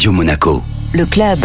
Radio Monaco. Le club.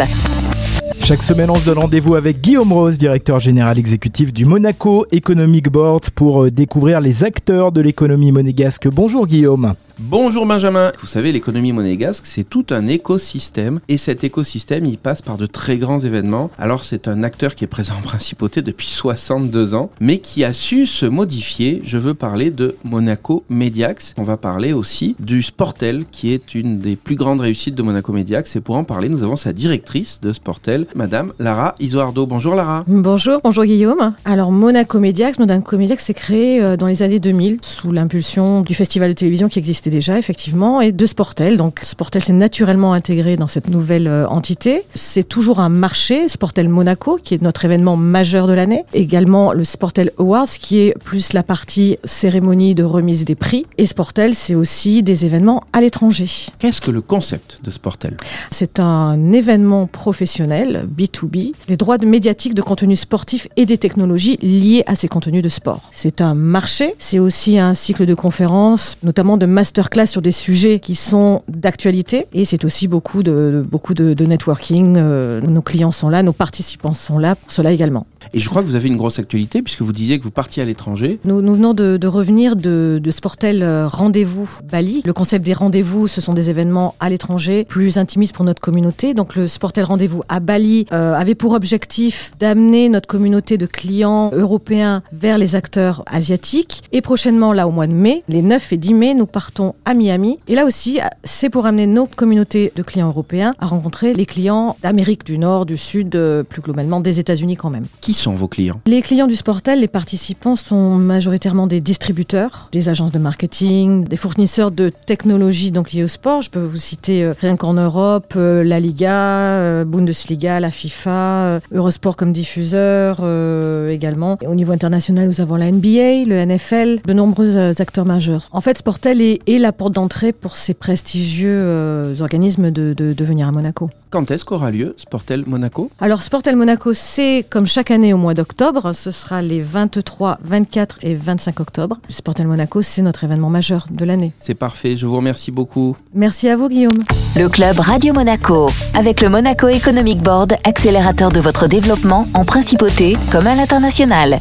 Chaque semaine, on se donne rendez-vous avec Guillaume Rose, directeur général exécutif du Monaco Economic Board, pour euh, découvrir les acteurs de l'économie monégasque. Bonjour Guillaume. Bonjour Benjamin. Vous savez, l'économie monégasque, c'est tout un écosystème et cet écosystème, il passe par de très grands événements. Alors, c'est un acteur qui est présent en principauté depuis 62 ans, mais qui a su se modifier. Je veux parler de Monaco Mediax. On va parler aussi du Sportel, qui est une des plus grandes réussites de Monaco Mediax. Et pour en parler, nous avons sa directrice de Sportel, Madame Lara Isoardo. Bonjour Lara. Bonjour, bonjour Guillaume. Alors, Monaco Mediax, Monaco Mediax s'est créé euh, dans les années 2000 sous l'impulsion du festival de télévision qui existait déjà, effectivement, et de Sportel. Donc Sportel s'est naturellement intégré dans cette nouvelle euh, entité. C'est toujours un marché, Sportel Monaco, qui est notre événement majeur de l'année. Également le Sportel Awards, qui est plus la partie cérémonie de remise des prix. Et Sportel, c'est aussi des événements à l'étranger. Qu'est-ce que le concept de Sportel? C'est un événement professionnel, B2B, les droits de médiatiques de contenu sportif et des technologies liées à ces contenus de sport. C'est un marché, c'est aussi un cycle de conférences, notamment de masterclass sur des sujets qui sont d'actualité et c'est aussi beaucoup de, beaucoup de, de networking. Euh, nos clients sont là, nos participants sont là pour cela également. Et je crois que vous avez une grosse actualité puisque vous disiez que vous partiez à l'étranger. Nous, nous venons de, de revenir de, de Sportel euh, Rendez-vous Bali. Le concept des rendez-vous, ce sont des événements à l'étranger, plus intimistes pour notre communauté. Donc le Sportel Rendez-vous à Bali euh, avait pour objectif d'amener notre communauté de clients européens vers les acteurs asiatiques. Et prochainement, là au mois de mai, les 9 et 10 mai, nous partons à Miami. Et là aussi, c'est pour amener notre communauté de clients européens à rencontrer les clients d'Amérique du Nord, du Sud, euh, plus globalement des États-Unis quand même. Qui sont vos clients? Les clients du Sportel, les participants sont majoritairement des distributeurs, des agences de marketing, des fournisseurs de technologies donc liées au sport. Je peux vous citer euh, rien qu'en Europe, euh, la Liga, Bundesliga, la FIFA, Eurosport comme diffuseur euh, également. Et au niveau international, nous avons la NBA, le NFL, de nombreux acteurs majeurs. En fait, Sportel est, la porte d'entrée pour ces prestigieux euh, organismes de, de, de venir à Monaco. Quand est-ce qu'aura lieu Sportel Monaco? Alors, Sportel Monaco, c'est comme chaque année au mois d'octobre. Ce sera les 23, 24 et 25 octobre. Sportel Monaco, c'est notre événement majeur de l'année. C'est parfait, je vous remercie beaucoup. Merci à vous, Guillaume. Le club Radio Monaco. Avec le Monaco Economic Board, accélérateur de votre développement en principauté comme à l'international.